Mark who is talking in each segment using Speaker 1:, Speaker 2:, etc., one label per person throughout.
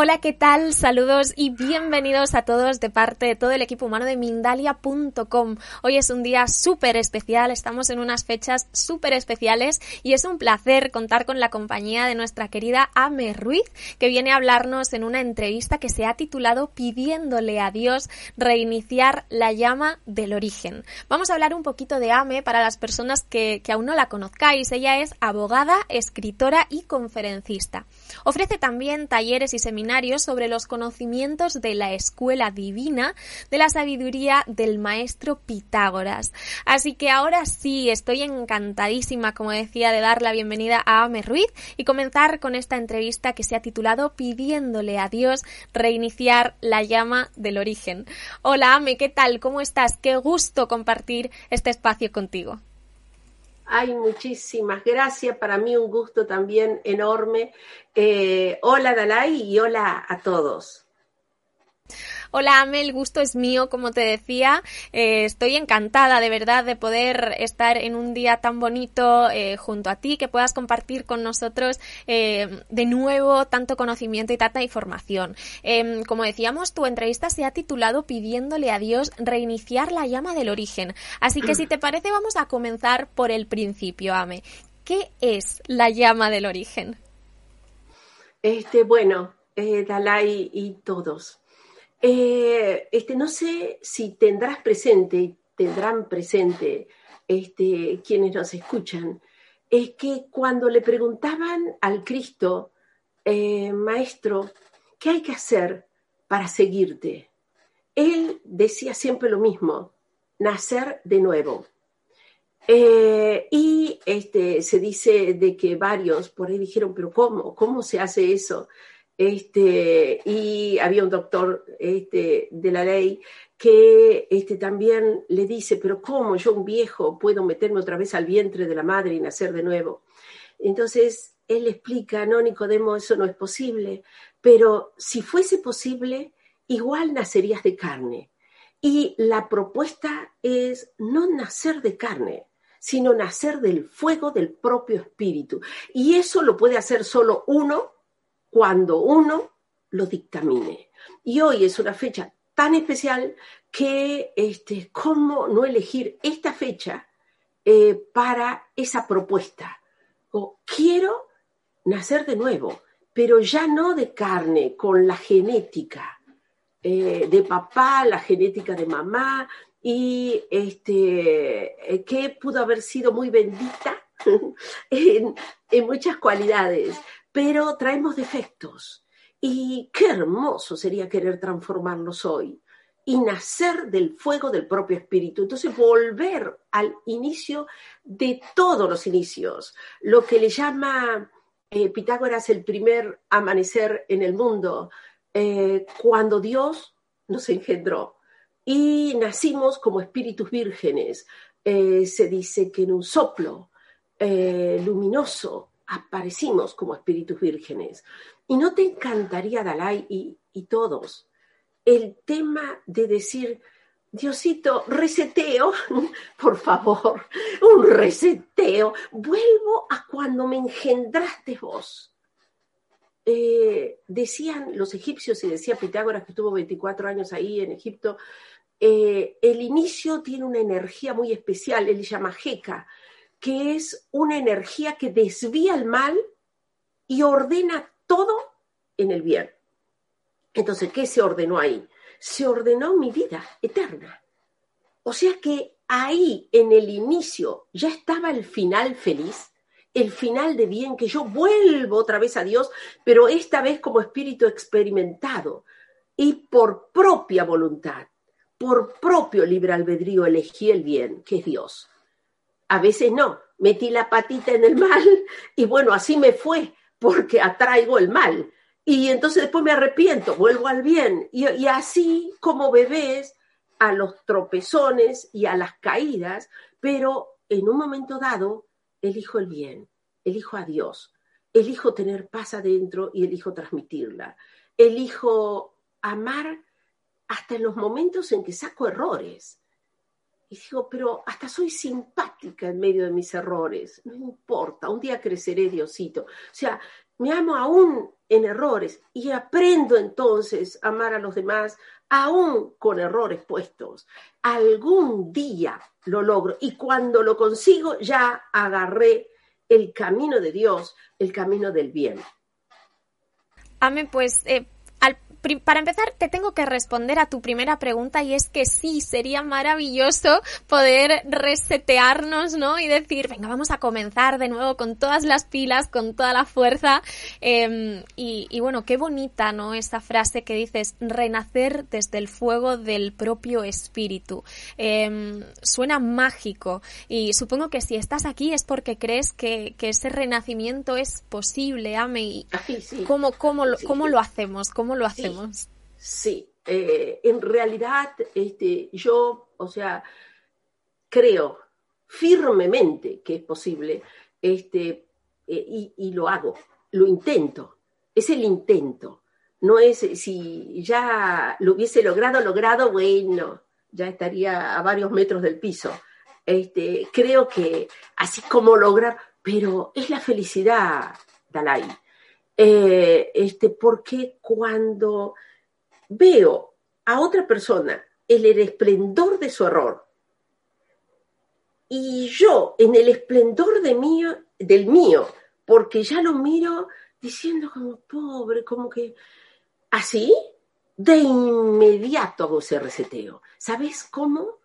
Speaker 1: Hola, ¿qué tal? Saludos y bienvenidos a todos de parte de todo el equipo humano de Mindalia.com. Hoy es un día súper especial, estamos en unas fechas súper especiales y es un placer contar con la compañía de nuestra querida Ame Ruiz, que viene a hablarnos en una entrevista que se ha titulado Pidiéndole a Dios reiniciar la llama del origen. Vamos a hablar un poquito de Ame para las personas que, que aún no la conozcáis. Ella es abogada, escritora y conferencista. Ofrece también talleres y seminarios sobre los conocimientos de la escuela divina de la sabiduría del maestro Pitágoras. Así que ahora sí, estoy encantadísima, como decía, de dar la bienvenida a Ame Ruiz y comenzar con esta entrevista que se ha titulado Pidiéndole a Dios reiniciar la llama del origen. Hola Ame, ¿qué tal? ¿Cómo estás? Qué gusto compartir este espacio contigo.
Speaker 2: Ay, muchísimas gracias. Para mí un gusto también enorme. Eh, hola Dalai y hola a todos.
Speaker 1: Hola Ame, el gusto es mío, como te decía. Eh, estoy encantada de verdad de poder estar en un día tan bonito eh, junto a ti, que puedas compartir con nosotros eh, de nuevo tanto conocimiento y tanta información. Em, como decíamos, tu entrevista se ha titulado Pidiéndole a Dios reiniciar la llama del origen. Así que si te parece, vamos a comenzar por el principio, Ame. ¿Qué es la llama del origen?
Speaker 2: Este, bueno, Dalai y todos. Eh, este, no sé si tendrás presente, tendrán presente este, quienes nos escuchan, es que cuando le preguntaban al Cristo, eh, Maestro, ¿qué hay que hacer para seguirte? Él decía siempre lo mismo, nacer de nuevo. Eh, y este, se dice de que varios por ahí dijeron, pero ¿cómo? ¿Cómo se hace eso? Este, y había un doctor este, de la ley que este, también le dice, pero ¿cómo yo un viejo puedo meterme otra vez al vientre de la madre y nacer de nuevo? Entonces, él explica, no, Nicodemo, eso no es posible, pero si fuese posible, igual nacerías de carne. Y la propuesta es no nacer de carne, sino nacer del fuego del propio espíritu. Y eso lo puede hacer solo uno cuando uno lo dictamine. Y hoy es una fecha tan especial que, este, ¿cómo no elegir esta fecha eh, para esa propuesta? Quiero nacer de nuevo, pero ya no de carne, con la genética eh, de papá, la genética de mamá, y este, eh, que pudo haber sido muy bendita en, en muchas cualidades, pero traemos defectos. Y qué hermoso sería querer transformarlos hoy y nacer del fuego del propio espíritu. Entonces, volver al inicio de todos los inicios, lo que le llama eh, Pitágoras el primer amanecer en el mundo, eh, cuando Dios nos engendró y nacimos como espíritus vírgenes. Eh, se dice que en un soplo luminoso aparecimos como espíritus vírgenes. ¿Y no te encantaría, Dalai y, todos, el tema de decir, Diosito, reseteo, por favor, un reseteo, vuelvo a cuando me engendraste vos. Eh, decían los egipcios y decía Pitágoras que estuvo 24 años ahí en Egipto, eh, el inicio tiene una energía muy especial, él llama Jeca, que es una energía que desvía el mal y ordena todo en el bien. Entonces, ¿qué se ordenó ahí? Se ordenó mi vida eterna. O sea que ahí, en el inicio, ya estaba el final feliz, el final de bien, que yo vuelvo otra vez a Dios, pero esta vez como espíritu experimentado y por propia voluntad, por propio libre albedrío elegí el bien, que es Dios. A veces no, metí la patita en el mal y bueno, así me fue porque atraigo el mal. Y entonces después me arrepiento, vuelvo al bien. Y, así como bebés a los tropezones y a las caídas, pero en un momento dado elijo el bien, elijo a Dios, elijo tener paz adentro y elijo transmitirla, elijo amar hasta en los momentos en que saco errores. Y digo, pero hasta soy simpática en medio de mis errores. No importa, un día creceré, Diosito. O sea, me amo aún en errores y aprendo entonces a amar a los demás, aún con errores puestos. Algún día lo logro y cuando lo consigo ya agarré el camino de Dios, el camino del bien.
Speaker 1: Amén, pues eh, para empezar, te tengo que responder a tu primera pregunta y es que sí, sería maravilloso poder resetearnos, ¿no? Y decir, venga, vamos a comenzar de nuevo con todas las pilas, con toda la fuerza. Em, y, bueno, qué bonita, ¿no? Esta frase que dices, renacer desde el fuego del propio espíritu. Em, suena mágico y supongo que si estás aquí es porque crees que, ese renacimiento es posible, Ame. Y ¿cómo, cómo, ¿Cómo lo hacemos? ¿Cómo lo hacemos?
Speaker 2: Sí, eh, en realidad este, yo, o sea, creo firmemente que es posible este, eh, y, lo hago, lo intento, es el intento, no es si ya lo hubiese logrado, logrado, bueno, ya estaría a varios metros del piso. Este, creo que así como lograr, pero es la felicidad, Dalai. Eh, este, porque cuando veo a otra persona en el esplendor de su error y yo en el esplendor de mío, del mío, porque ya lo miro diciendo como pobre, como que así, de inmediato hago ese reseteo. ¿Sabes cómo?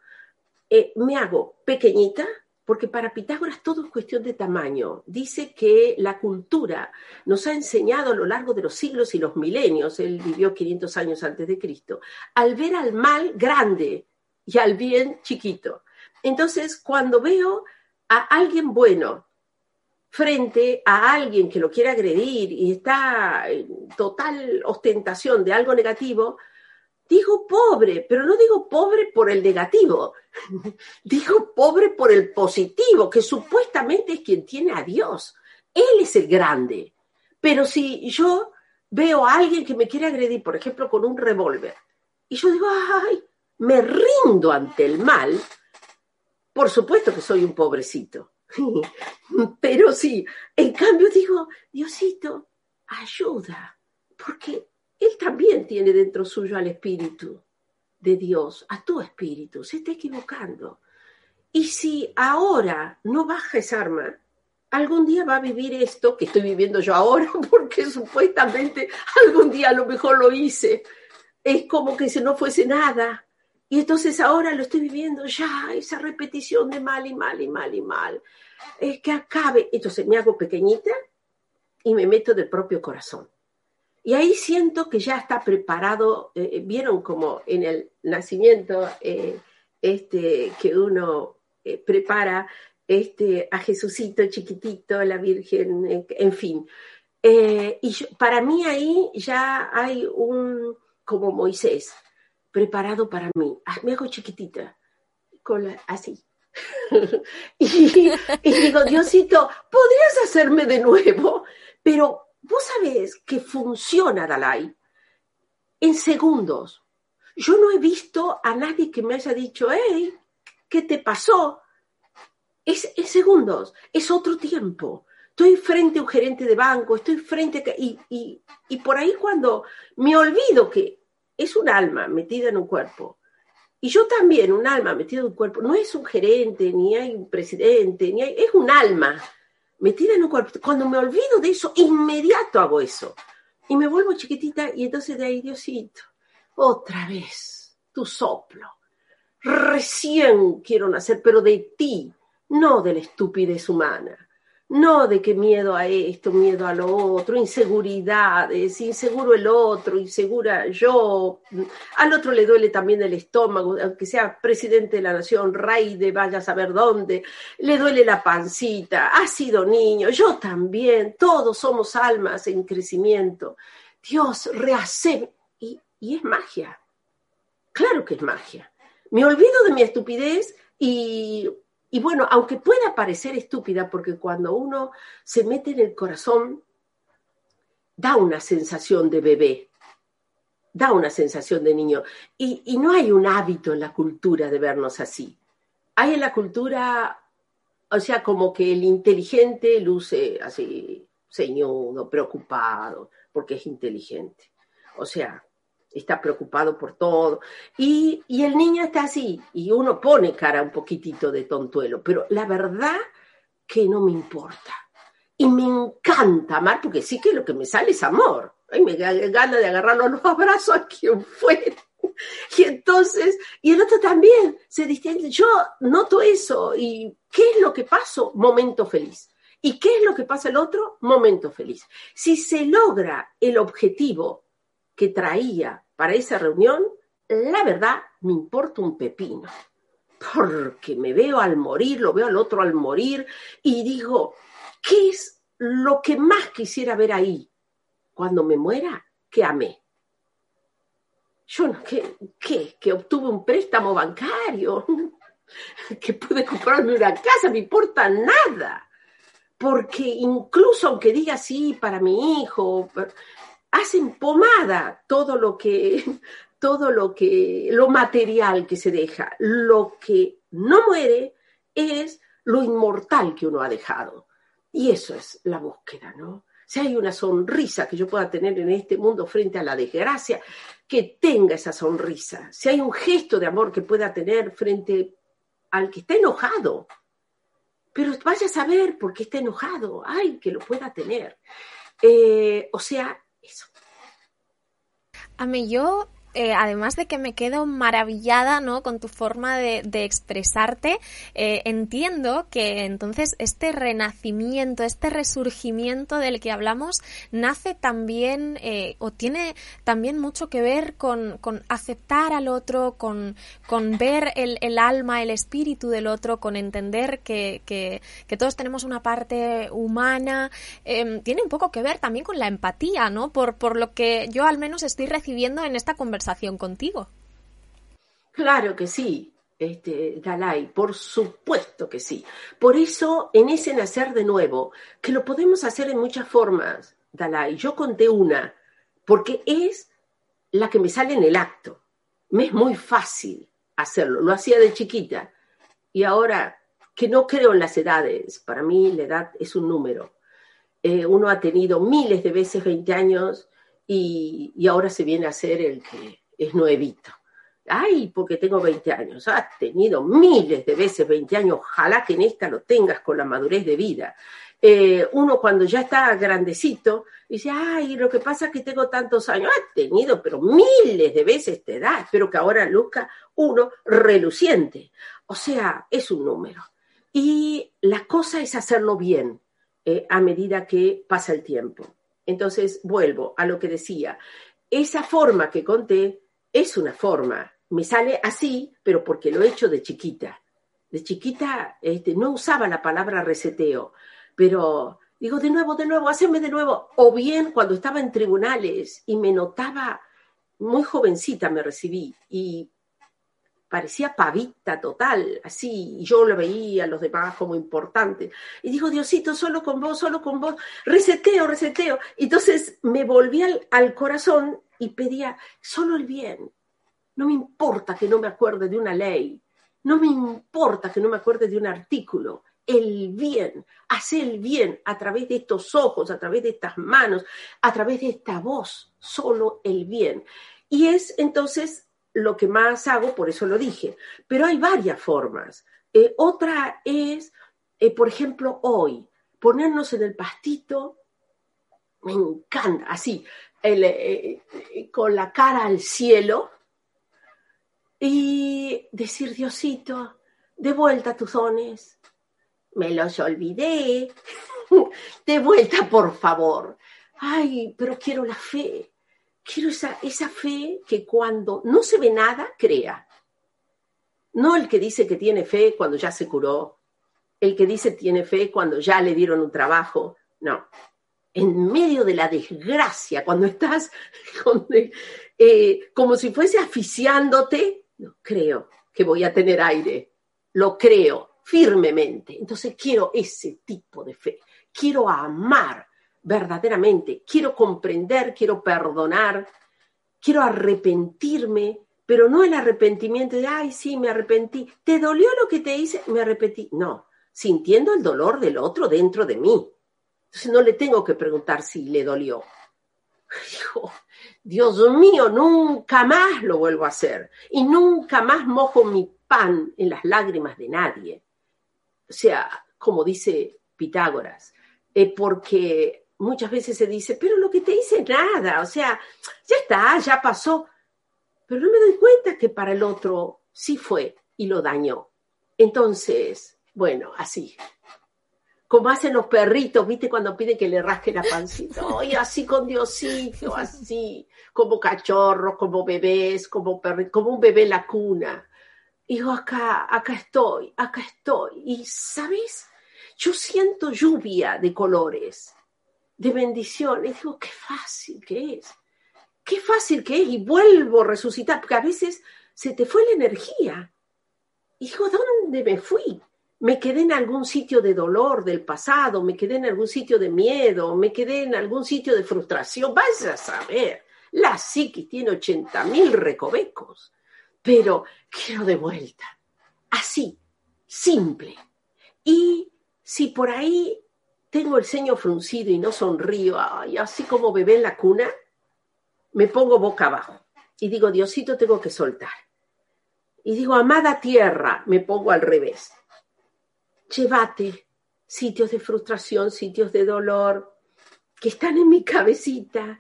Speaker 2: Eh, me hago pequeñita, porque para Pitágoras todo es cuestión de tamaño. Dice que la cultura nos ha enseñado a lo largo de los siglos y los milenios, él vivió 500 años antes de Cristo, al ver al mal grande y al bien chiquito. Entonces, cuando veo a alguien bueno frente a alguien que lo quiere agredir y está en total ostentación de algo negativo, Digo pobre, pero no digo pobre por el negativo, digo pobre por el positivo, que supuestamente es quien tiene a Dios. Él es el grande. Pero si yo veo a alguien que me quiere agredir, por ejemplo, con un revólver, y yo digo, ay, me rindo ante el mal, por supuesto que soy un pobrecito. Pero sí, en cambio digo, Diosito, ayuda, porque él también tiene dentro suyo al Espíritu de Dios, a tu Espíritu, se está equivocando. Y si ahora no baja esa arma, algún día va a vivir esto que estoy viviendo yo ahora, porque supuestamente algún día a lo mejor lo hice. Es como que si no fuese nada. Y entonces ahora lo estoy viviendo ya, esa repetición de mal y mal y mal y mal. Es que acabe. Entonces me hago pequeñita y me meto del propio corazón. Y ahí siento que ya está preparado, eh, vieron como en el nacimiento eh, este, que uno eh, prepara este, a Jesucito chiquitito, la Virgen, en fin. y para mí ahí ya hay un, como Moisés, preparado para mí. Ah, me hago chiquitita, con así. y, y digo, Diosito, ¿podrías hacerme de nuevo? Pero Vos sabés que funciona Dalai en segundos. Yo no he visto a nadie que me haya dicho, hey, ¿qué te pasó? Es en segundos, es otro tiempo. Estoy frente a un gerente de banco, estoy frente a... Y, y, y por ahí cuando me olvido que es un alma metida en un cuerpo, y yo también, un alma metida en un cuerpo, no es un gerente, ni hay un presidente, ni hay, es un alma metida en un cuerpo. Cuando me olvido de eso, inmediato hago eso. Y me vuelvo chiquitita y entonces de ahí, Diosito, otra vez, tu soplo. Recién quiero nacer, pero de ti, no de la estupidez humana no de que miedo a esto, miedo a lo otro, inseguridades, inseguro el otro, insegura yo, al otro le duele también el estómago, aunque sea presidente de la nación, rey de vaya a saber dónde, le duele la pancita, ha sido niño, yo también, todos somos almas en crecimiento. Dios rehace, y, y es magia, claro que es magia. Me olvido de mi estupidez y y bueno, aunque pueda parecer estúpida, porque cuando uno se mete en el corazón, da una sensación de bebé, da una sensación de niño. Y, no hay un hábito en la cultura de vernos así. Hay en la cultura, o sea, como que el inteligente luce así, ceñudo, preocupado. porque es inteligente. O sea, está preocupado por todo. Y, y, el niño está así, y uno pone cara un poquitito de tontuelo, pero la verdad que no me importa. Y me encanta amar, porque sí que lo que me sale es amor. Ay, me gana de agarrarlo los abrazos a quien fue. Y entonces, y el otro también se distingue. Yo noto eso. ¿Y qué es lo que pasó? Momento feliz. ¿Y qué es lo que pasa el otro? Momento feliz. Si se logra el objetivo que traía para esa reunión, la verdad me importa un pepino. Porque me veo al morir, lo veo al otro al morir y digo, ¿qué es lo que más quisiera ver ahí cuando me muera? Que amé. Yo no, ¿qué, qué? Que obtuve un préstamo bancario, que pude comprarme una casa, me importa nada. Porque incluso aunque diga sí para mi hijo, hacen pomada todo lo que, todo lo que, lo material que se deja. Lo que no muere es lo inmortal que uno ha dejado. Y eso es la búsqueda, ¿no? Si hay una sonrisa que yo pueda tener en este mundo frente a la desgracia, que tenga esa sonrisa. Si hay un gesto de amor que pueda tener frente al que está enojado, pero vaya a saber por qué está enojado, ay, que lo pueda tener. Eh, o sea, eso.
Speaker 1: A mí yo eh, además de que me quedo maravillada ¿no? con tu forma de, expresarte, eh, entiendo que entonces este renacimiento, este resurgimiento del que hablamos, nace también eh, o tiene también mucho que ver con, aceptar al otro, con, con ver el, alma, el espíritu del otro, con entender que, que, todos tenemos una parte humana. Em, tiene un poco que ver también con la empatía, ¿no? Por, por lo que yo al menos estoy recibiendo en esta conversación contigo.
Speaker 2: Claro que sí, este, Dalai, por supuesto que sí. Por eso, en ese nacer de nuevo, que lo podemos hacer en muchas formas, Dalai, yo conté una, porque es la que me sale en el acto. Me es muy fácil hacerlo, lo hacía de chiquita. Y ahora que no creo en las edades, para mí la edad es un número. Eh, uno ha tenido miles de veces 20 años y, ahora se viene a ser el que es nuevito. Ay, porque tengo 20 años. Has tenido miles de veces 20 años. Ojalá que en esta lo tengas con la madurez de vida. Eh, uno cuando ya está grandecito dice, ay, lo que pasa es que tengo tantos años. Has tenido, pero miles de veces te da. Espero que ahora luzca uno reluciente. O sea, es un número. Y la cosa es hacerlo bien eh, a medida que pasa el tiempo. Entonces, vuelvo a lo que decía. Esa forma que conté es una forma. Me sale así, pero porque lo he hecho de chiquita. De chiquita este, no usaba la palabra reseteo, pero digo de nuevo, de nuevo, haceme de nuevo. O bien cuando estaba en tribunales y me notaba muy jovencita, me recibí y parecía pavita total, así, y yo lo veía a los demás como importante. Y digo, Diosito, solo con vos, solo con vos, reseteo, reseteo. Entonces me volví al, al corazón y pedía solo el bien. No me importa que no me acuerde de una ley, no me importa que no me acuerde de un artículo. El bien, hacer el bien a través de estos ojos, a través de estas manos, a través de esta voz, solo el bien. Y es entonces lo que más hago, por eso lo dije. Pero hay varias formas. Eh, otra es, eh, por ejemplo, hoy, ponernos en el pastito, me encanta, así, eh, con la cara al cielo y decir, Diosito, de vuelta tus dones, me los olvidé, de vuelta por favor. Ay, pero quiero la fe, quiero esa, esa fe que cuando no se ve nada, crea. No el que dice que tiene fe cuando ya se curó, el que dice tiene fe cuando ya le dieron un trabajo, no, en medio de la desgracia, cuando estás eh, como si fuese asfixiándote, no creo que voy a tener aire, lo creo firmemente. Entonces quiero ese tipo de fe, quiero amar verdaderamente, quiero comprender, quiero perdonar, quiero arrepentirme, pero no el arrepentimiento de, ay, sí, me arrepentí. ¿Te dolió lo que te hice? Me arrepentí. No, sintiendo el dolor del otro dentro de mí. Entonces no le tengo que preguntar si le dolió. Dijo, Dios mío, nunca más lo vuelvo a hacer y nunca más mojo mi pan en las lágrimas de nadie. O sea, como dice Pitágoras, eh, porque muchas veces se dice, pero lo que te hice nada, o sea, ya está, ya pasó, pero no me doy cuenta que para el otro sí fue y lo dañó. Entonces, bueno, así. Como hacen los perritos, ¿viste? Cuando piden que le rasquen la pancita. Y así con Diosito, así. Como cachorros, como bebés, como como un bebé en la cuna. Y acá, acá estoy, acá estoy. Y, ¿sabes? Yo siento lluvia de colores, de bendición. Y digo, qué fácil que es. Qué fácil que es. Y vuelvo a resucitar, porque a veces se te fue la energía. Y digo, ¿dónde me fui? Me quedé en algún sitio de dolor del pasado, me quedé en algún sitio de miedo, me quedé en algún sitio de frustración. Vaya a saber, la psiquis tiene 80 mil recovecos, pero quiero de vuelta. Así, simple. Y si por ahí tengo el ceño fruncido y no sonrío, ay, así como bebé en la cuna, me pongo boca abajo y digo, Diosito, tengo que soltar. Y digo, amada tierra, me pongo al revés. Llévate sitios de frustración, sitios de dolor que están en mi cabecita,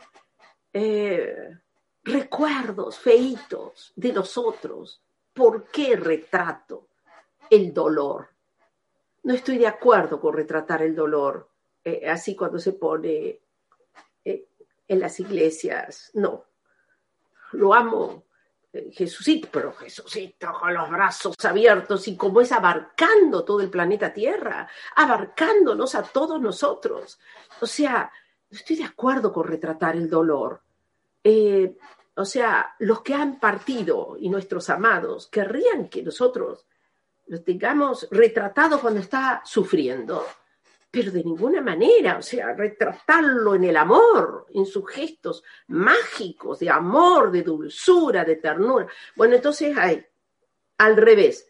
Speaker 2: eh, recuerdos feitos de los otros. ¿Por qué retrato el dolor? No estoy de acuerdo con retratar el dolor, eh, así cuando se pone eh, en las iglesias. No, lo amo, eh, Jesucito, pero Jesucito con los brazos abiertos y como es abarcando todo el planeta Tierra, abarcándonos a todos nosotros. O sea, no estoy de acuerdo con retratar el dolor. o sea, los que han partido y nuestros amados querrían que nosotros lo tengamos retratado cuando está sufriendo, pero de ninguna manera, o sea, retratarlo en el amor, en sus gestos mágicos de amor, de dulzura, de ternura. Bueno, entonces hay, al revés,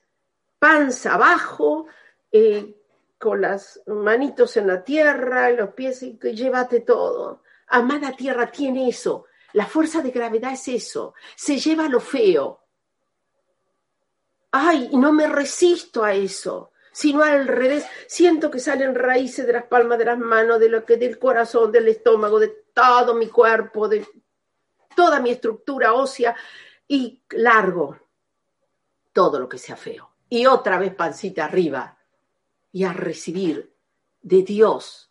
Speaker 2: panza abajo, eh, con las manitos en la tierra, los pies, y llévate todo. Amada tierra tiene eso, la fuerza de gravedad es eso, se lleva lo feo, ay, no me resisto a eso, sino al revés, siento que salen raíces de las palmas de las manos, de lo que del corazón, del estómago, de todo mi cuerpo, de toda mi estructura ósea y largo todo lo que sea feo. Y otra vez pancita arriba y a recibir de Dios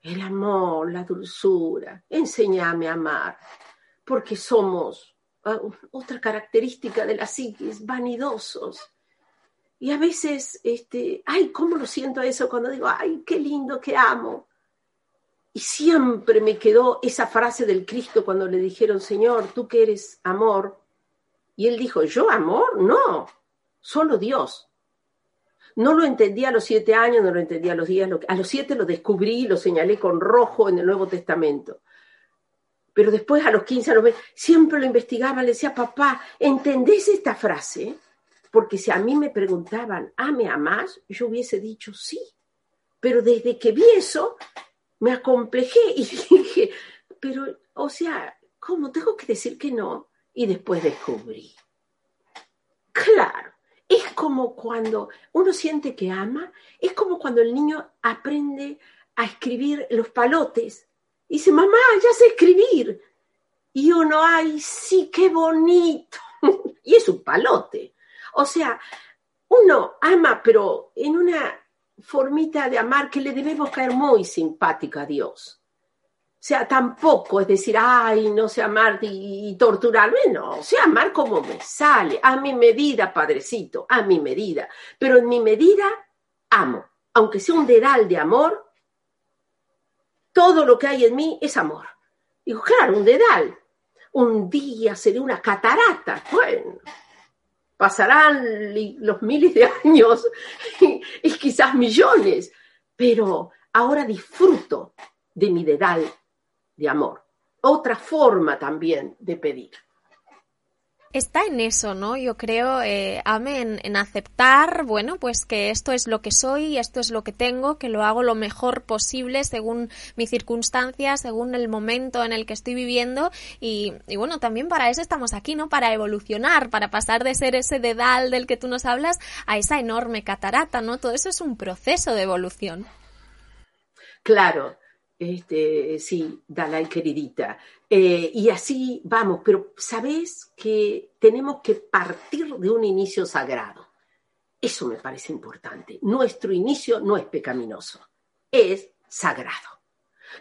Speaker 2: el amor, la dulzura. Enséñame a amar, porque somos Otra característica de la psiquis, vanidosos. Y a veces, este, ay, ¿cómo lo siento eso cuando digo, ay, qué lindo, que amo? Y siempre me quedó esa frase del Cristo cuando le dijeron, Señor, tú que eres amor. Y él dijo, ¿yo amor? No, solo Dios. No lo entendí a los siete años, no lo entendí a los días, a los siete lo descubrí, lo señalé con rojo en el Nuevo Testamento pero después a los 15, a los 20, siempre lo investigaba, le decía, papá, ¿entendés esta frase? Porque si a mí me preguntaban, ¿ame a más? Yo hubiese dicho sí. Pero desde que vi eso, me acomplejé y dije, pero, o sea, ¿cómo tengo que decir que no? Y después descubrí. Claro, es como cuando uno siente que ama, es como cuando el niño aprende a escribir los palotes y dice, mamá, ya sé escribir. Y uno, ay, sí, qué bonito. y es un palote. O sea, uno ama, pero en una formita de amar que le debemos caer muy simpática a Dios. O sea, tampoco es decir, ay, no sé amar y, torturarme, no, sé amar como me sale, a mi medida, padrecito, a mi medida. Pero en mi medida amo, aunque sea un dedal de amor, todo lo que hay en mí es amor. Digo, claro, un dedal. Un día seré una catarata. Bueno, pasarán los miles de años y, quizás millones, pero ahora disfruto de mi dedal de amor. Otra forma también de pedir.
Speaker 1: Está en eso, ¿no? Yo creo, eh, Ame, en, aceptar, bueno, pues que esto es lo que soy, esto es lo que tengo, que lo hago lo mejor posible según mis circunstancias, según el momento en el que estoy viviendo y, y, bueno, también para eso estamos aquí, ¿no? Para evolucionar, para pasar de ser ese dedal del que tú nos hablas a esa enorme catarata, ¿no? Todo eso es un proceso de evolución.
Speaker 2: Claro, este, sí, Dalai queridita. Eh, y así vamos, pero sabes que tenemos que partir de un inicio sagrado. Eso me parece importante. Nuestro inicio no es pecaminoso, es sagrado.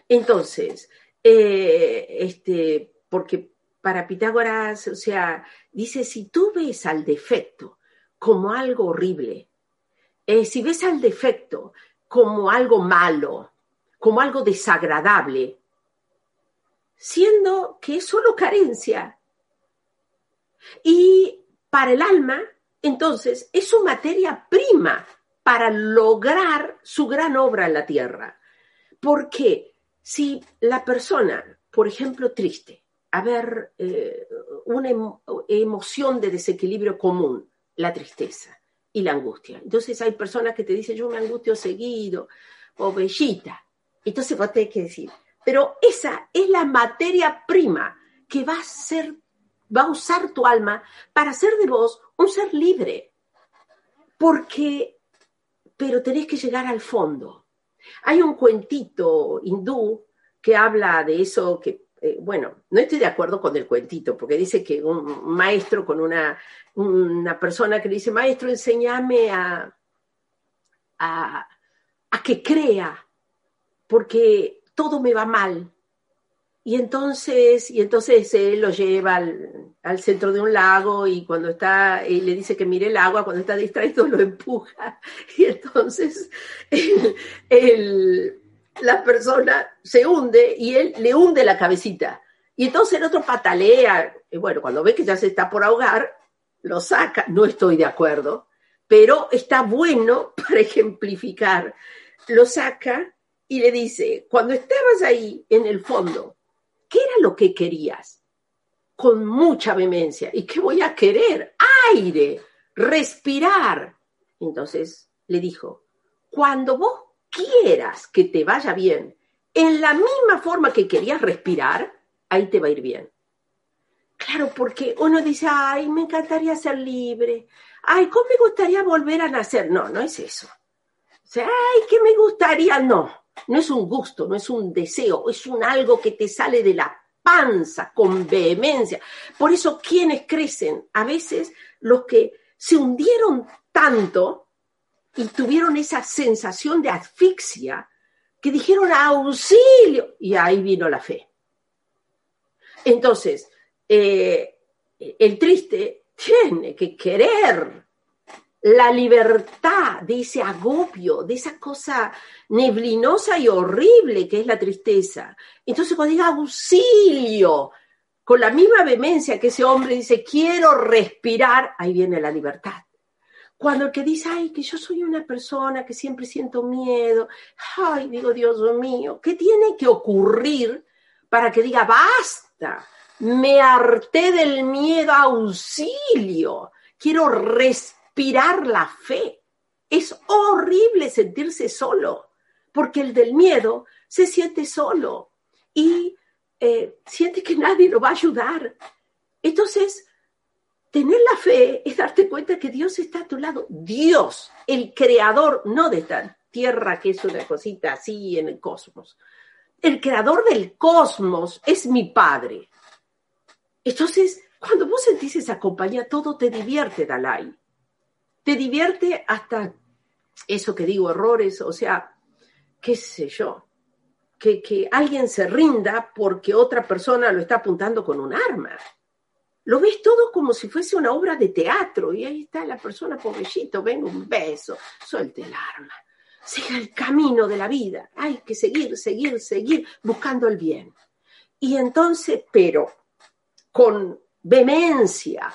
Speaker 2: Entonces, eh, este, porque para Pitágoras, o sea, dice, si tú ves al defecto como algo horrible, eh, si ves al defecto como algo malo, como algo desagradable, siendo que es solo carencia. Y para el alma, entonces, es su materia prima para lograr su gran obra en la tierra. Porque si la persona, por ejemplo, triste, a ver, eh, una emoción de desequilibrio común, la tristeza y la angustia. Entonces hay personas que te dicen, yo me angustio seguido, o bellita. Entonces vos tenés que decir, pero esa es la materia prima que va a ser, va a usar tu alma para hacer de vos un ser libre. Porque, pero tenés que llegar al fondo. Hay un cuentito hindú que habla de eso que eh, bueno, no estoy de acuerdo con el cuentito, porque dice que un maestro con una, una persona que le dice, maestro, enséñame a, a, a que crea, porque todo me va mal. Y entonces, y entonces él lo lleva al, centro de un lago y cuando está, y le dice que mire el agua, cuando está distraído lo empuja. Y entonces la persona se hunde y él le hunde la cabecita. Y entonces el otro patalea. Bueno, cuando ve que ya se está por ahogar, lo saca. No estoy de acuerdo, pero está bueno para ejemplificar. Lo saca y le dice, cuando estabas ahí en el fondo, ¿qué era lo que querías? Con mucha vehemencia. ¿Y qué voy a querer? Aire, respirar. Entonces le dijo, cuando vos quieras que te vaya bien, en la misma forma que querías respirar, ahí te va a ir bien. Claro, porque uno dice, ay, me encantaría ser libre, ay, ¿cómo me gustaría volver a nacer? No, no es eso. O sea, ay, ¿qué me gustaría? No. No es un gusto, no es un deseo, es un algo que te sale de la panza con vehemencia. Por eso, quienes crecen? A veces los que se hundieron tanto y tuvieron esa sensación de asfixia que dijeron auxilio y ahí vino la fe. Entonces, eh, el triste tiene que querer la libertad de ese agobio, de esa cosa neblinosa y horrible que es la tristeza. Entonces cuando diga auxilio, con la misma vehemencia que ese hombre dice, quiero respirar, ahí viene la libertad. Cuando el que dice, ay, que yo soy una persona que siempre siento miedo, ay, digo, Dios mío, ¿qué tiene que ocurrir para que diga, basta, me harté del miedo, auxilio, quiero respirar? Respirar la fe. Es horrible sentirse solo, porque el del miedo se siente solo y eh, siente que nadie lo va a ayudar. Entonces, tener la fe es darte cuenta que Dios está a tu lado. Dios, el creador, no de esta tierra que es una cosita así en el cosmos. El creador del cosmos es mi Padre. Entonces, cuando vos sentís esa compañía, todo te divierte, Dalai te divierte hasta eso que digo, errores, o sea, qué sé yo, que, que alguien se rinda porque otra persona lo está apuntando con un arma. Lo ves todo como si fuese una obra de teatro y ahí está la persona, pobrecito, venga un beso, suelte el arma, siga el camino de la vida, hay que seguir, seguir, seguir buscando el bien. Y entonces, pero con vehemencia,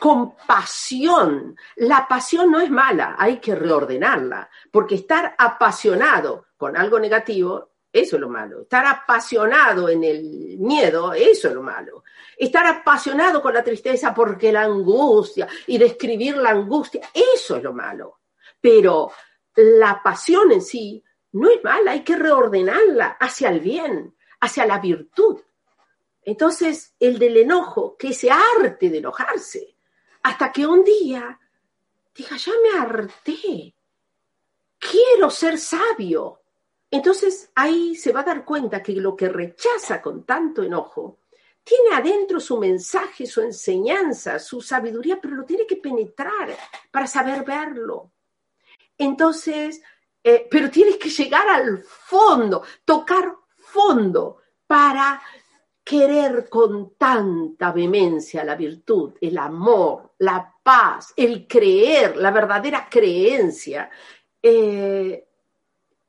Speaker 2: con pasión. La pasión no es mala, hay que reordenarla, porque estar apasionado con algo negativo eso es lo malo. Estar apasionado en el miedo, eso es lo malo. Estar apasionado con la tristeza porque la angustia y describir la angustia, eso es lo malo. Pero la pasión en sí no es mala, hay que reordenarla hacia el bien, hacia la virtud. Entonces, el del enojo, que ese arte de enojarse, hasta que un día diga, ya me harté, quiero ser sabio. Entonces ahí se va a dar cuenta que lo que rechaza con tanto enojo tiene adentro su mensaje, su enseñanza, su sabiduría, pero lo tiene que penetrar para saber verlo. Entonces, eh, pero tienes que llegar al fondo, tocar fondo para querer con tanta vehemencia la virtud, el amor, la paz, el creer, la verdadera creencia, eh,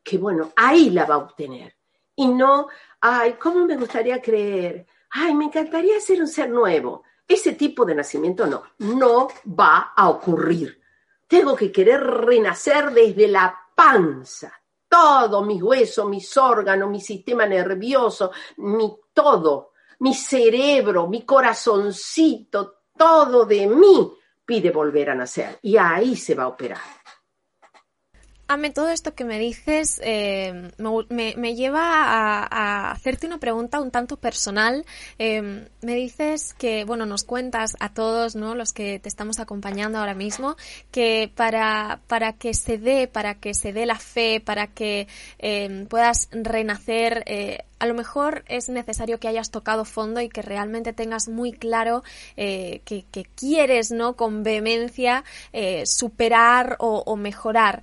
Speaker 2: que bueno, ahí la va a obtener. Y no, ay, ¿cómo me gustaría creer? Ay, me encantaría ser un ser nuevo. Ese tipo de nacimiento no, no va a ocurrir. Tengo que querer renacer desde la panza. Todo, mis huesos, mis órganos, mi sistema nervioso, mi todo, mi cerebro, mi corazoncito, todo de mí pide volver a nacer. Y ahí se va a operar.
Speaker 1: Ame, todo esto que me dices eh, me, lleva a, hacerte una pregunta un tanto personal. Em, me dices que, bueno, nos cuentas a todos, ¿no? Los que te estamos acompañando ahora mismo, que para, para que se dé, para que se dé la fe, para que em, puedas renacer, eh, a lo mejor es necesario que hayas tocado fondo y que realmente tengas muy claro eh, que, quieres, ¿no? Con vehemencia superar o mejorar.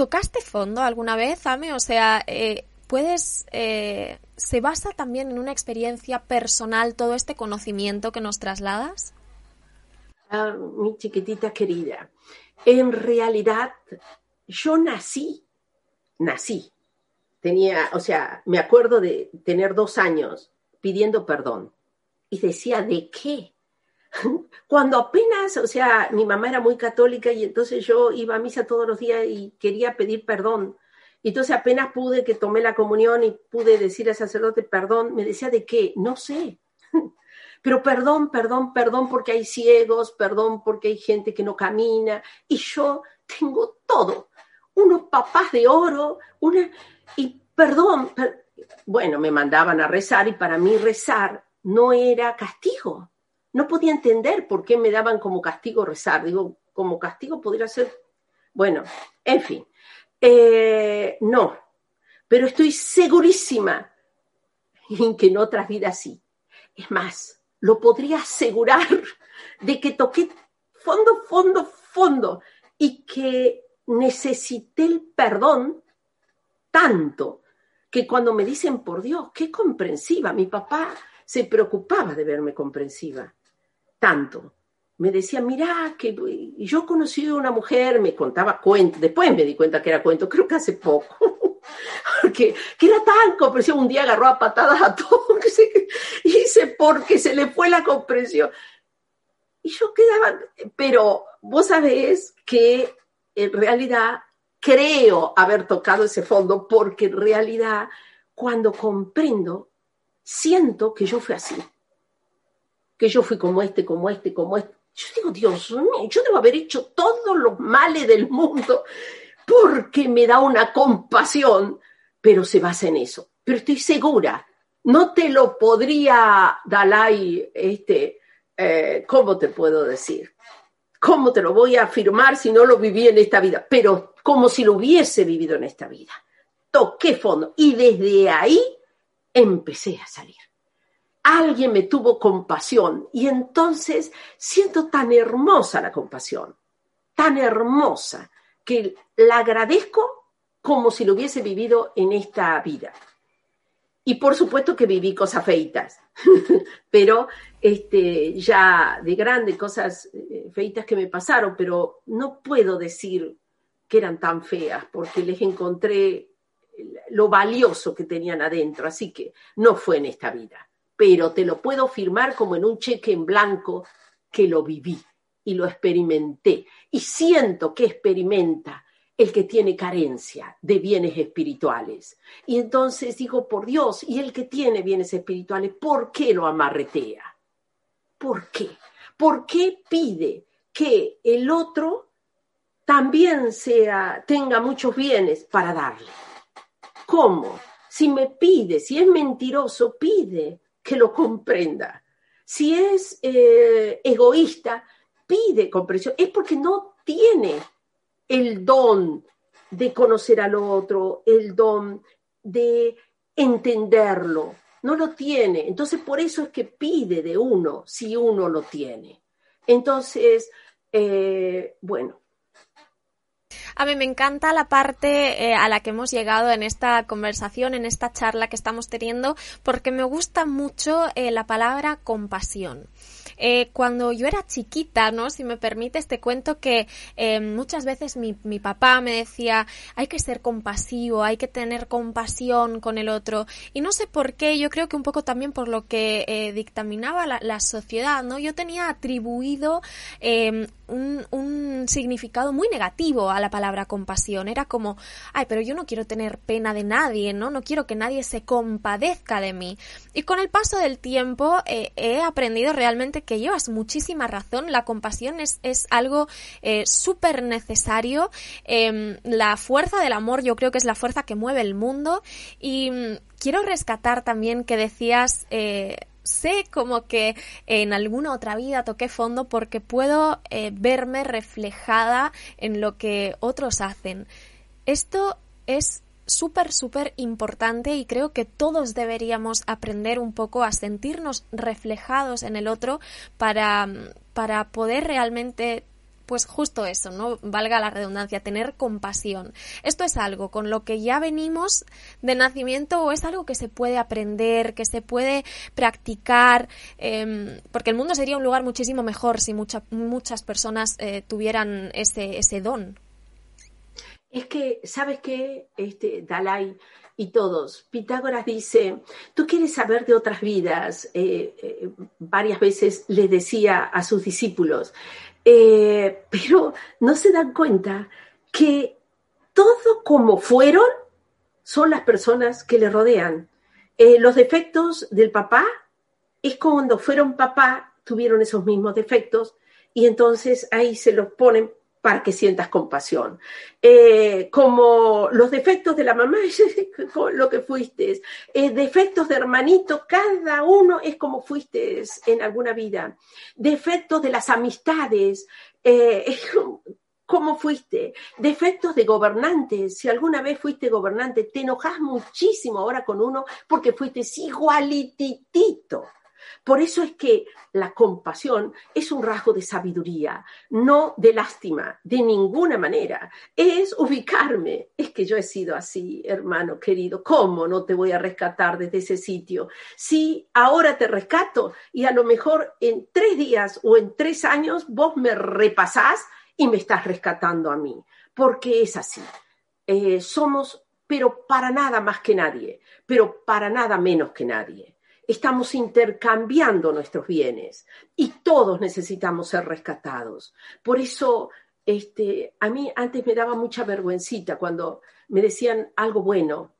Speaker 1: ¿Tocaste fondo alguna vez, Ame? O sea, eh, puedes, eh, ¿se basa también en una experiencia personal todo este conocimiento que nos trasladas?
Speaker 2: Ah, mi chiquitita querida, en realidad yo nací, nací, tenía, o sea, me acuerdo de tener dos años pidiendo perdón y decía, ¿de qué? Cuando apenas, o sea, mi mamá era muy católica y entonces yo iba a misa todos los días y quería pedir perdón. Y entonces apenas pude que tomé la comunión y pude decir al sacerdote perdón, me decía de qué, no sé. Pero perdón, perdón, perdón porque hay ciegos, perdón porque hay gente que no camina y yo tengo todo. Unos papás de oro, una y perdón, bueno, me mandaban a rezar y para mí rezar no era castigo no podía entender por qué me daban como castigo rezar. Digo, como castigo podría ser, bueno, en fin, eh, no, pero estoy segurísima en que en otras vidas sí. Es más, lo podría asegurar de que toqué fondo, fondo, fondo y que necesité el perdón tanto que cuando me dicen, por Dios, qué comprensiva, mi papá se preocupaba de verme comprensiva tanto. Me decía, mira, que yo conocí a una mujer, me contaba cuentos, después me di cuenta que era cuento, creo que hace poco, porque que era tan comprensión, un día agarró a patadas a todo, que se, hice porque se le fue la comprensión. Y yo quedaba, pero vos sabés que en realidad creo haber tocado ese fondo porque en realidad cuando comprendo, siento que yo fui así que yo fui como este, como este, como este. Yo digo, Dios mío, yo debo haber hecho todos los males del mundo porque me da una compasión, pero se basa en eso. Pero estoy segura, no te lo podría, Dalai, este, eh, ¿cómo te puedo decir? ¿Cómo te lo voy a afirmar si no lo viví en esta vida? Pero como si lo hubiese vivido en esta vida. Toqué fondo y desde ahí empecé a salir alguien me tuvo compasión y entonces siento tan hermosa la compasión, tan hermosa, que la agradezco como si lo hubiese vivido en esta vida. Y por supuesto que viví cosas feitas, pero este, ya de grande, cosas eh, feitas que me pasaron, pero no puedo decir que eran tan feas porque les encontré lo valioso que tenían adentro, así que no fue en esta vida pero te lo puedo firmar como en un cheque en blanco que lo viví y lo experimenté. Y siento que experimenta el que tiene carencia de bienes espirituales. Y entonces digo, por Dios, y el que tiene bienes espirituales, ¿por qué lo amarretea? ¿Por qué? ¿Por qué pide que el otro también sea, tenga muchos bienes para darle? ¿Cómo? Si me pide, si es mentiroso, pide que lo comprenda. Si es eh, egoísta, pide comprensión. Es porque no tiene el don de conocer al otro, el don de entenderlo. No lo tiene. Entonces, por eso es que pide de uno si uno lo tiene. Entonces, eh, bueno,
Speaker 1: a mí me encanta la parte eh, a la que hemos llegado en esta conversación, en esta charla que estamos teniendo, porque me gusta mucho eh, la palabra compasión. Eh, cuando yo era chiquita, ¿no? Si me permites, te cuento que eh, muchas veces mi, papá me decía, hay que ser compasivo, hay que tener compasión con el otro. Y no sé por qué, yo creo que un poco también por lo que eh, dictaminaba la, sociedad, ¿no? Yo tenía atribuido em, un, un significado muy negativo a la palabra compasión. Era como, ay, pero yo no quiero tener pena de nadie, ¿no? No quiero que nadie se compadezca de mí. Y con el paso del tiempo he aprendido realmente que llevas muchísima razón. La compasión es, es algo eh, súper necesario. Eh, la fuerza del amor yo creo que es la fuerza que mueve el mundo. Y mm, quiero rescatar también que decías... Eh, sé como que en alguna otra vida toqué fondo porque puedo eh, verme reflejada en lo que otros hacen. Esto es súper, súper importante y creo que todos deberíamos aprender un poco a sentirnos reflejados en el otro para, para poder realmente pues justo eso, ¿no? Valga la redundancia, tener compasión. Esto es algo con lo que ya venimos de nacimiento o es algo que se puede aprender, que se puede practicar, eh, porque el mundo sería un lugar muchísimo mejor si mucha, muchas personas eh, tuvieran ese, ese don.
Speaker 2: Es que, ¿sabes qué, este, Dalai y todos? Pitágoras dice, tú quieres saber de otras vidas. Eh, eh, varias veces le decía a sus discípulos, eh, pero no se dan cuenta que todo como fueron son las personas que le rodean. los defectos del papá es cuando fueron papá, tuvieron esos mismos defectos y entonces ahí se los ponen para que sientas compasión. Eh, como los defectos de la mamá, lo que fuiste. Eh, defectos de hermanito, cada uno es como fuiste en alguna vida. Defectos de las amistades, eh, cómo fuiste. Defectos de gobernantes, si alguna vez fuiste gobernante, te enojas muchísimo ahora con uno porque fuiste igualititito por eso es que la compasión es un rasgo de sabiduría, no de lástima, de ninguna manera. Es ubicarme. Es que yo he sido así, hermano querido. ¿Cómo no te voy a rescatar desde ese sitio? Si ahora te rescato y a lo mejor en tres días o en tres años vos me repasás y me estás rescatando a mí, porque es así. Eh, somos, pero para nada más que nadie, pero para nada menos que nadie estamos intercambiando nuestros bienes y todos necesitamos ser rescatados. Por eso, este, a mí antes me daba mucha vergüencita cuando me decían algo bueno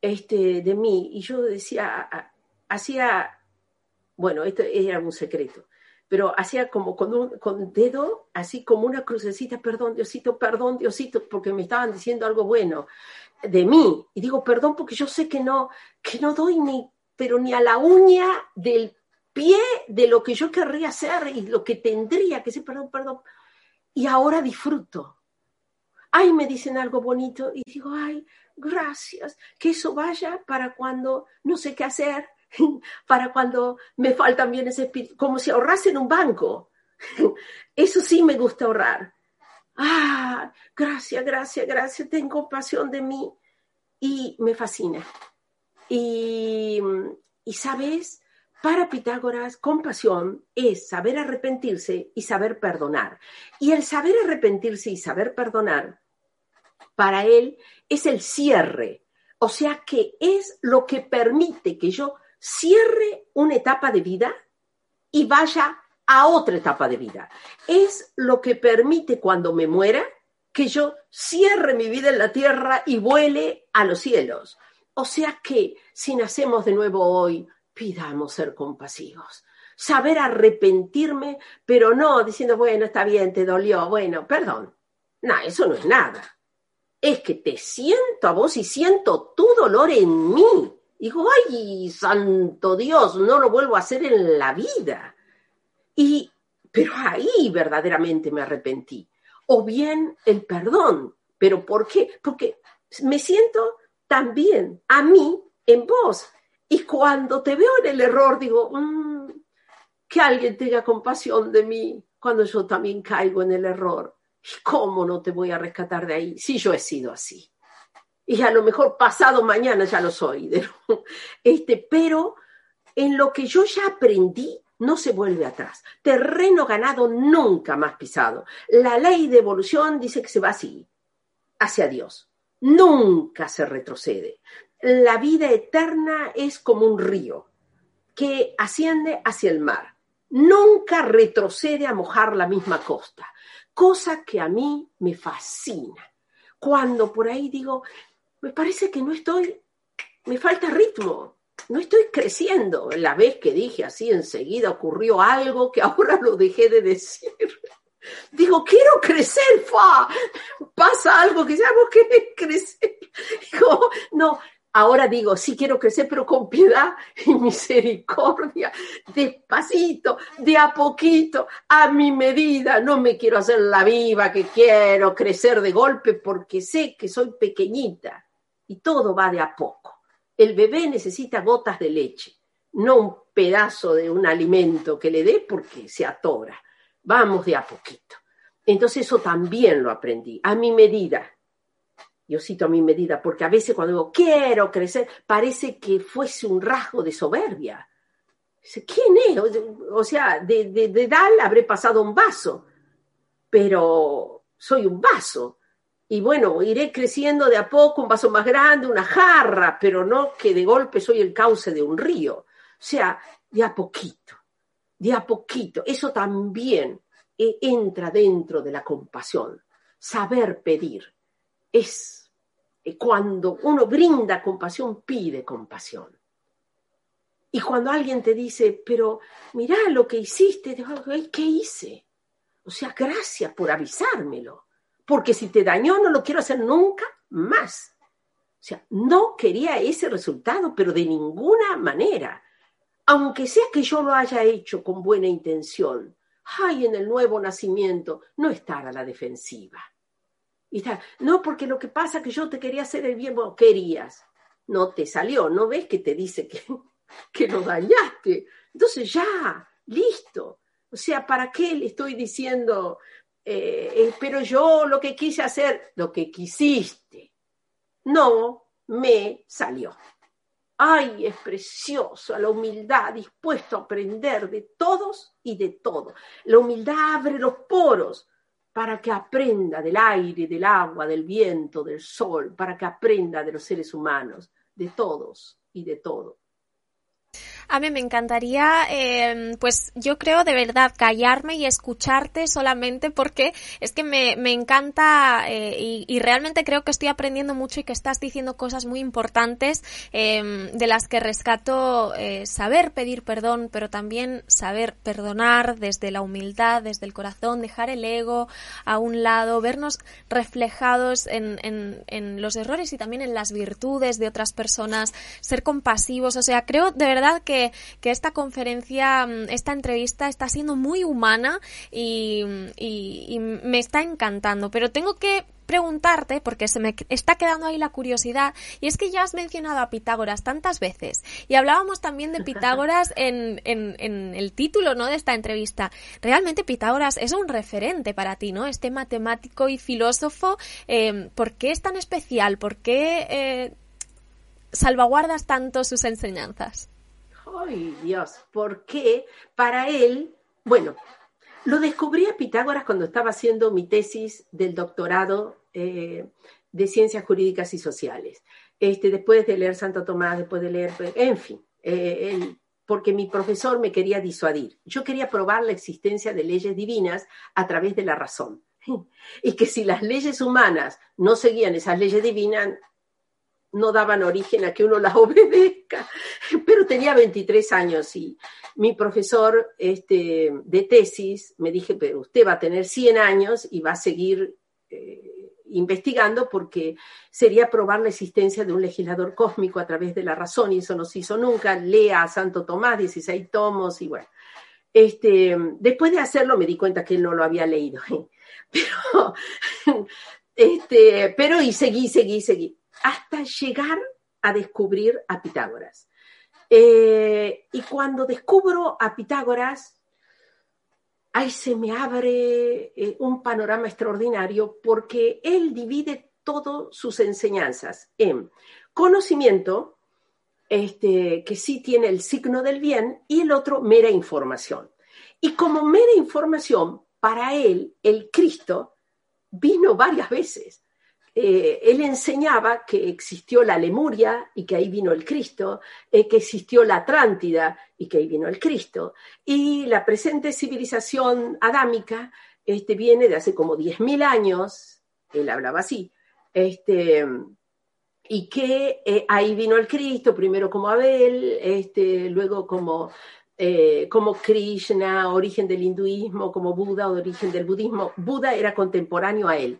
Speaker 2: este, de mí y yo decía, hacía, bueno, esto era un secreto, pero hacía como con un con dedo, así como una crucecita, perdón Diosito, perdón Diosito, porque me estaban diciendo algo bueno de mí. Y digo, perdón, porque yo sé que no, que no doy ni pero ni a la uña del pie de lo que yo querría hacer y lo que tendría que ser, perdón, perdón. Y ahora disfruto. Ay, me dicen algo bonito y digo, ay, gracias, que eso vaya para cuando no sé qué hacer, para cuando me faltan bienes espirituales, como si ahorrase en un banco. Eso sí me gusta ahorrar. Ah, gracias, gracias, gracias, tengo pasión de mí y me fascina. Y, sabes, para Pitágoras, compasión es saber arrepentirse y saber perdonar. Y el saber arrepentirse y saber perdonar, para él, es el cierre. O sea que es lo que permite que yo cierre una etapa de vida y vaya a otra etapa de vida. Es lo que permite cuando me muera que yo cierre mi vida en la tierra y vuele a los cielos. O sea que si nacemos de nuevo hoy, pidamos ser compasivos. Saber arrepentirme, pero no diciendo, bueno, está bien, te dolió, bueno, perdón. No, eso no es nada. Es que te siento a vos y siento tu dolor en mí. Digo, ay, santo Dios, no lo vuelvo a hacer en la vida. Y, pero ahí verdaderamente me arrepentí. O bien el perdón. ¿Pero por qué? Porque me siento también a mí en vos. Y cuando te veo en el error, digo, mm, que alguien tenga compasión de mí cuando yo también caigo en el error. ¿Y cómo no te voy a rescatar de ahí si yo he sido así? Y a lo mejor pasado mañana ya lo soy. Este, pero en lo que yo ya aprendí, no se vuelve atrás. Terreno ganado nunca más pisado. La ley de evolución dice que se va así, hacia Dios. Nunca se retrocede. La vida eterna es como un río que asciende hacia el mar. Nunca retrocede a mojar la misma costa, cosa que a mí me fascina. Cuando por ahí digo, me parece que no estoy, me falta ritmo, no estoy creciendo. La vez que dije así, enseguida ocurrió algo que ahora lo dejé de decir. Digo, quiero crecer, fa. Pasa algo que ya vos querés crecer. Digo, no, ahora digo, sí quiero crecer, pero con piedad y misericordia, despacito, de a poquito, a mi medida. No me quiero hacer la viva que quiero crecer de golpe porque sé que soy pequeñita y todo va de a poco. El bebé necesita gotas de leche, no un pedazo de un alimento que le dé porque se atora. Vamos de a poquito. Entonces eso también lo aprendí, a mi medida. Yo cito a mi medida porque a veces cuando digo quiero crecer, parece que fuese un rasgo de soberbia. ¿Quién es? O sea, de, de, de Dal habré pasado un vaso, pero soy un vaso y bueno, iré creciendo de a poco, un vaso más grande, una jarra, pero no que de golpe soy el cauce de un río. O sea, de a poquito, de a poquito. Eso también eh, entra dentro de la compasión. Saber pedir es eh, cuando uno brinda compasión, pide compasión. Y cuando alguien te dice, pero mira lo que hiciste, ¿qué hice? O sea, gracias por avisármelo porque si te dañó no lo quiero hacer nunca más. O sea, no quería ese resultado, pero de ninguna manera. Aunque sea que yo lo haya hecho con buena intención, ay, en el nuevo nacimiento, no estar a la defensiva. Y no, porque lo que pasa es que yo te quería hacer el bien, bueno, querías, no te salió, no ves que te dice que, que lo dañaste. Entonces ya, listo. O sea, ¿para qué le estoy diciendo, eh, eh, pero yo lo que quise hacer, lo que quisiste, no me salió. Ay, es precioso la humildad, dispuesto a aprender de todos y de todo. La humildad abre los poros para que aprenda del aire, del agua, del viento, del sol, para que aprenda de los seres humanos, de todos y de todo.
Speaker 1: A mí me encantaría, em, pues yo creo de verdad callarme y escucharte solamente porque es que me, me encanta eh, y, realmente creo que estoy aprendiendo mucho y que estás diciendo cosas muy importantes em, de las que rescato eh, saber pedir perdón, pero también saber perdonar desde la humildad, desde el corazón, dejar el ego a un lado, vernos reflejados en, en, en los errores y también en las virtudes de otras personas, ser compasivos, o sea, creo de verdad que que, esta conferencia, mm, esta entrevista está siendo muy humana y, me está encantando. Pero tengo que preguntarte, porque se me está quedando ahí la curiosidad, y es que ya has mencionado a Pitágoras tantas veces, y hablábamos también de Pitágoras en, el título ¿no? de esta entrevista. Realmente Pitágoras es un referente para ti, ¿no? Este matemático y filósofo, eh, ¿por qué es tan especial? ¿Por qué eh, salvaguardas tanto sus enseñanzas?
Speaker 2: ¡Ay, Dios! Porque para él, bueno, lo descubrí a Pitágoras cuando estaba haciendo mi tesis del doctorado eh, de Ciencias Jurídicas y Sociales. Este, después de leer Santo Tomás, después de leer, en fin, eh, porque mi profesor me quería disuadir. Yo quería probar la existencia de leyes divinas a través de la razón. y que si las leyes humanas no seguían esas leyes divinas, no daban origen a que uno las obedezca. Tenía 23 años y mi profesor este, de tesis me dije, pero usted va a tener 100 años y va a seguir eh, investigando porque sería probar la existencia de un legislador cósmico a través de la razón y eso no se hizo nunca. Lea a Santo Tomás, 16 tomos y bueno. Este, después de hacerlo me di cuenta que él no lo había leído. Pero, este, pero y seguí, seguí, seguí hasta llegar a descubrir a Pitágoras. Eh, y cuando descubro a Pitágoras, ahí se me abre eh, un panorama extraordinario porque él divide todas sus enseñanzas en conocimiento, este, que sí tiene el signo del bien, y el otro mera información. Y como mera información, para él, el Cristo vino varias veces. Eh, él enseñaba que existió la Lemuria y que ahí vino el Cristo, eh, que existió la Atlántida y que ahí vino el Cristo, y la presente civilización adámica este, viene de hace como 10.000 años, él hablaba así, este, y que eh, ahí vino el Cristo, primero como Abel, este, luego como como Krishna, origen del hinduismo, como Buda, origen del budismo. Buda era contemporáneo a él.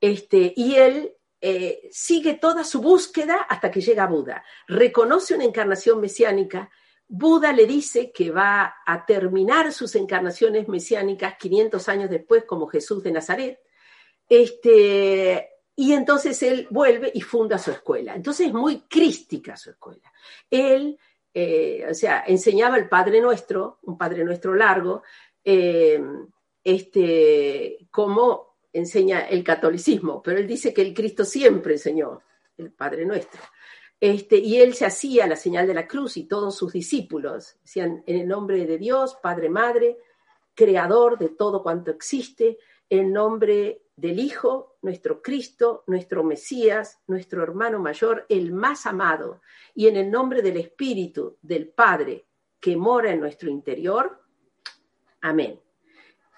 Speaker 2: Este, y él eh, sigue toda su búsqueda hasta que llega a Buda. Reconoce una encarnación mesiánica. Buda le dice que va a terminar sus encarnaciones mesiánicas 500 años después como Jesús de Nazaret. Este, y entonces él vuelve y funda su escuela. Entonces es muy crística su escuela. Él, eh, o sea, enseñaba el Padre Nuestro, un Padre Nuestro largo, eh, este, como enseña el catolicismo, pero él dice que el Cristo siempre enseñó, el Padre Nuestro. Este, y él se hacía la señal de la cruz y todos sus discípulos decían, en el nombre de Dios, Padre, Madre, Creador de todo cuanto existe, en nombre del Hijo, nuestro Cristo, nuestro Mesías, nuestro hermano mayor, el más amado, y en el nombre del Espíritu, del Padre, que mora en nuestro interior. Amén.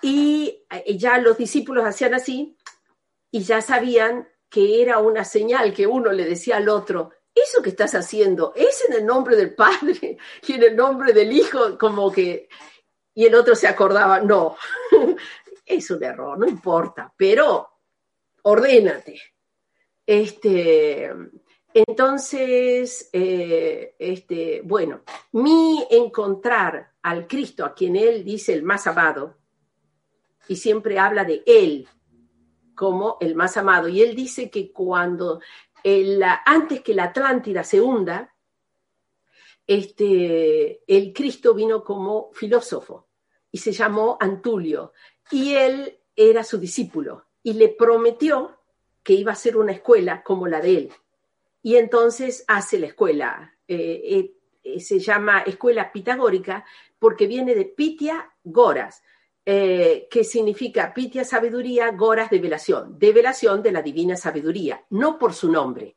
Speaker 2: Y eh, ya los discípulos hacían así y ya sabían que era una señal que uno le decía al otro, eso que estás haciendo es en el nombre del Padre y en el nombre del Hijo, como que... Y el otro se acordaba, no, es un error, no importa, pero ordénate. Este, entonces, eh, este, bueno, mi encontrar al Cristo, a quien él dice el más amado, y siempre habla de Él como el más amado. Y él dice que cuando, el, antes que la Atlántida se hunda, este, el Cristo vino como filósofo y se llamó Antulio. Y él era su discípulo y le prometió que iba a ser una escuela como la de él. Y entonces hace la escuela. Eh, eh, se llama escuela pitagórica porque viene de Pitia Goras. Eh, que significa Pitia sabiduría, Goras develación, develación de la divina sabiduría, no por su nombre.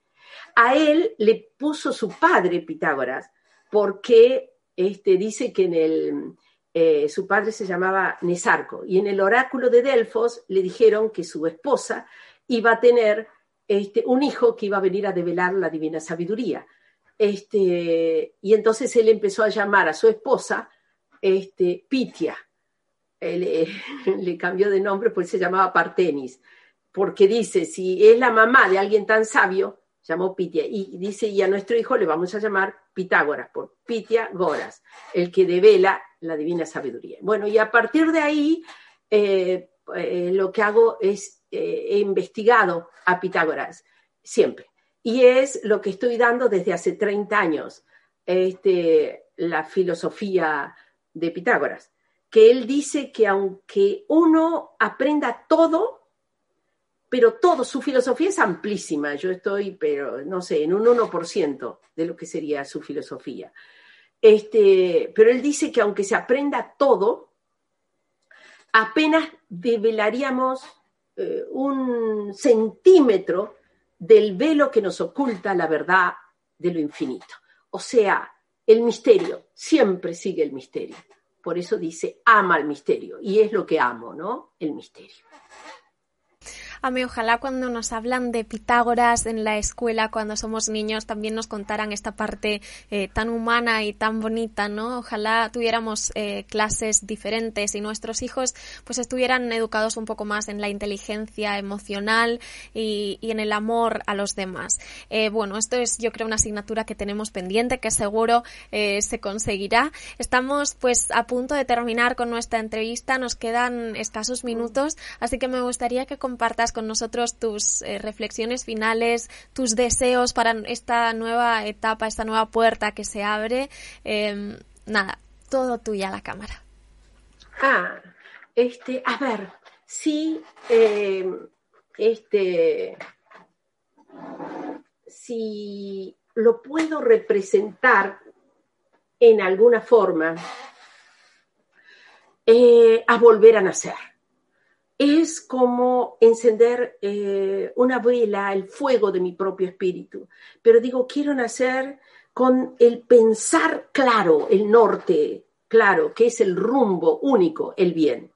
Speaker 2: A él le puso su padre Pitágoras, porque este, dice que en el, eh, su padre se llamaba Nesarco, y en el oráculo de Delfos le dijeron que su esposa iba a tener este, un hijo que iba a venir a develar la divina sabiduría. Este, y entonces él empezó a llamar a su esposa este, Pitia, le, cambió de nombre, pues se llamaba Partenis, porque dice, si es la mamá de alguien tan sabio, llamó Pitia, y dice, y a nuestro hijo le vamos a llamar Pitágoras, por Pitia Goras, el que devela la divina sabiduría. Bueno, y a partir de ahí, eh, eh, lo que hago es, eh, he investigado a Pitágoras, siempre, y es lo que estoy dando desde hace 30 años, este, la filosofía de Pitágoras que él dice que aunque uno aprenda todo, pero todo, su filosofía es amplísima, yo estoy, pero no sé, en un 1% de lo que sería su filosofía. Este, pero él dice que aunque se aprenda todo, apenas develaríamos eh, un centímetro del velo que nos oculta la verdad de lo infinito. O sea, el misterio, siempre sigue el misterio. Por eso dice, ama el misterio. Y es lo que amo, ¿no? El misterio.
Speaker 1: Mí ojalá cuando nos hablan de Pitágoras en la escuela, cuando somos niños, también nos contaran esta parte eh, tan humana y tan bonita, ¿no? Ojalá tuviéramos eh, clases diferentes y nuestros hijos pues estuvieran educados un poco más en la inteligencia emocional y, y en el amor a los demás. Eh, bueno, esto es yo creo una asignatura que tenemos pendiente, que seguro se conseguirá. Estamos pues a punto de terminar con nuestra entrevista, nos quedan escasos minutos, así que me gustaría que compartas con nosotros tus eh, reflexiones finales, tus deseos para esta nueva etapa, esta nueva puerta que se abre. Em, nada, todo tuya la cámara.
Speaker 2: Ah, este, a ver, sí, em, este, si lo puedo representar en alguna forma, eh, a volver a nacer. Es como encender eh, una vela, el fuego de mi propio espíritu. Pero digo, quiero nacer con el pensar claro, el norte claro, que es el rumbo único, el bien.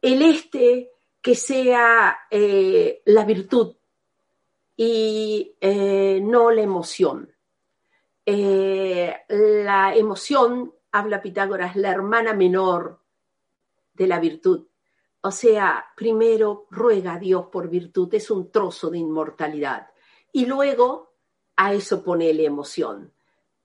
Speaker 2: El este, que sea eh, la virtud y no la emoción. la emoción, habla Pitágoras, la hermana menor de la virtud. O sea, primero ruega a Dios por virtud, es un trozo de inmortalidad. Y luego a eso pone la emoción.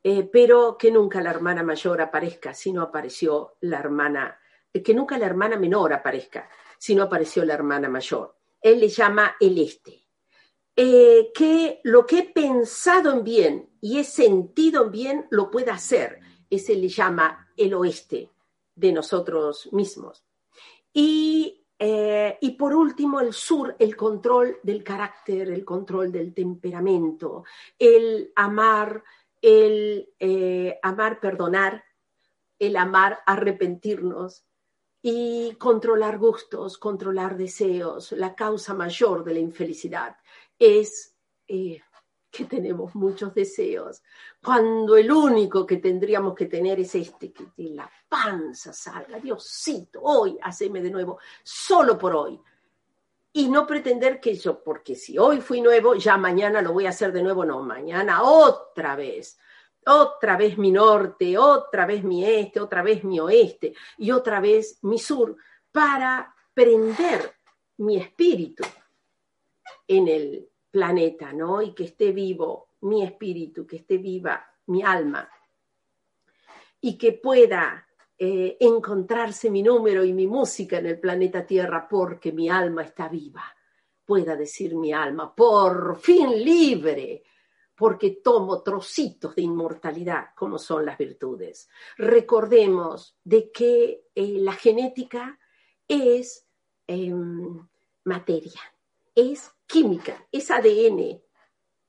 Speaker 2: Eh, pero que nunca la hermana mayor aparezca, si no apareció la hermana, eh, que nunca la hermana menor aparezca, si no apareció la hermana mayor. Él le llama el este. Eh, que lo que he pensado en bien y he sentido en bien lo pueda hacer. Ese le llama el oeste de nosotros mismos. Y, eh, y, por último, el sur, el control del carácter, el control del temperamento, el amar, el eh, amar, perdonar, el amar, arrepentirnos y controlar gustos, controlar deseos. La causa mayor de la infelicidad es eh, que tenemos muchos deseos, cuando el único que tendríamos que tener es este, que de la panza salga, Diosito, hoy haceme de nuevo, solo por hoy. Y no pretender que yo, porque si hoy fui nuevo, ya mañana lo voy a hacer de nuevo, no, mañana otra vez, otra vez mi norte, otra vez mi este, otra vez mi oeste y otra vez mi sur, para prender mi espíritu en el planeta, ¿no? Y que esté vivo mi espíritu, que esté viva mi alma y que pueda eh, encontrarse mi número y mi música en el planeta Tierra porque mi alma está viva. Pueda decir mi alma, por fin libre, porque tomo trocitos de inmortalidad como son las virtudes. Recordemos de que eh, la genética es em, materia, es química, es ADN,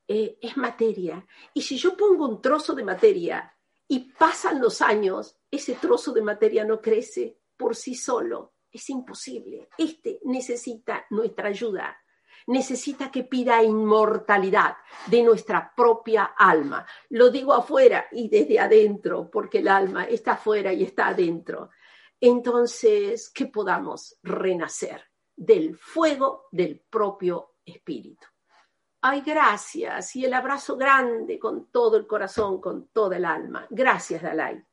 Speaker 2: eh, es materia. Y si yo pongo un trozo de materia y pasan los años, ese trozo de materia no crece por sí solo. Es imposible. Este necesita nuestra ayuda. Necesita que pida inmortalidad de nuestra propia alma. Lo digo afuera y desde adentro, porque el alma está afuera y está adentro. Entonces, que podamos renacer del fuego del propio espíritu. Ay, gracias. Y el abrazo grande con todo el corazón, con toda el alma. Gracias, Dalai.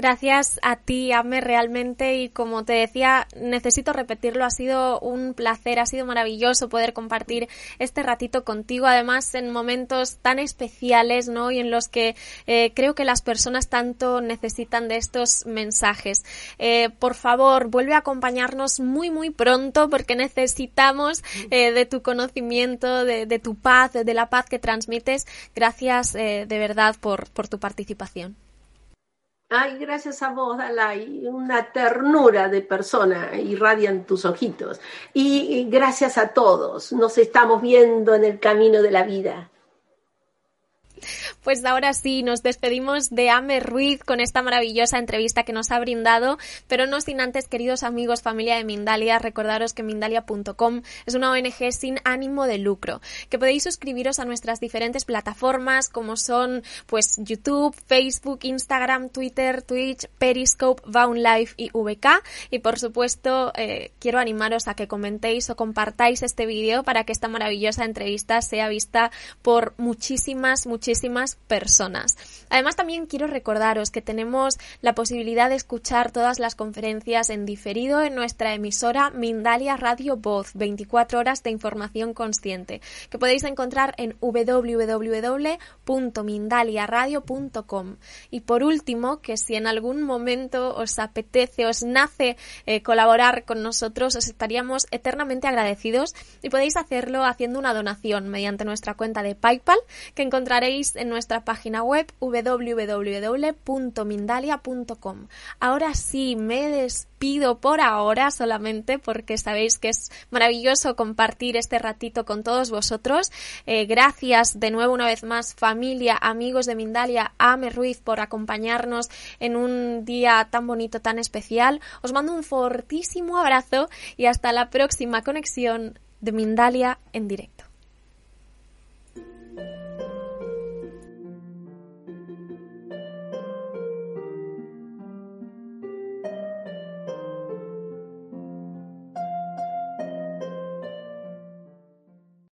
Speaker 1: Gracias a ti, Ame, realmente. Y como te decía, necesito repetirlo, ha sido un placer, ha sido maravilloso poder compartir este ratito contigo, además en momentos tan especiales, ¿no? Y en los que eh, creo que las personas tanto necesitan de estos mensajes. Eh, por favor, vuelve a acompañarnos muy, muy pronto porque necesitamos eh, de tu conocimiento, de, tu paz, de la paz que transmites. Gracias de verdad por tu participación.
Speaker 2: Ay, gracias a vos, Dalai. Una ternura de persona irradian tus ojitos. Y, gracias a todos. Nos estamos viendo en el camino de la vida.
Speaker 1: Pues ahora sí, nos despedimos de Ame Ruiz con esta maravillosa entrevista que nos ha brindado, pero no sin antes, queridos amigos, familia de Mindalia, recordaros que Mindalia.com es una ONG sin ánimo de lucro, que podéis suscribiros a nuestras diferentes plataformas como son pues YouTube, Facebook, Instagram, Twitter, Twitch, Periscope, Vaun Live y VK y por supuesto eh, quiero animaros a que comentéis o compartáis este vídeo para que esta maravillosa entrevista sea vista por muchísimas, muchísimas personas. Además también quiero recordaros que tenemos la posibilidad de escuchar todas las conferencias en diferido en nuestra emisora Mindalia Radio Voz, 24 horas de información consciente, que podéis encontrar en www.mindaliaradio.com. Y por último, que si en algún momento os apetece, os nace eh, colaborar con nosotros, os estaríamos eternamente agradecidos y podéis hacerlo haciendo una donación mediante nuestra cuenta de PayPal que encontraréis en nuestra página web www.mindalia.com. Ahora sí, me despido por ahora solamente porque sabéis que es maravilloso compartir este ratito con todos vosotros. Eh, gracias de nuevo una vez más familia, amigos de Mindalia, Ame Ruiz por acompañarnos en un día tan bonito, tan especial. Os mando un fortísimo abrazo y hasta la próxima conexión de Mindalia en directo.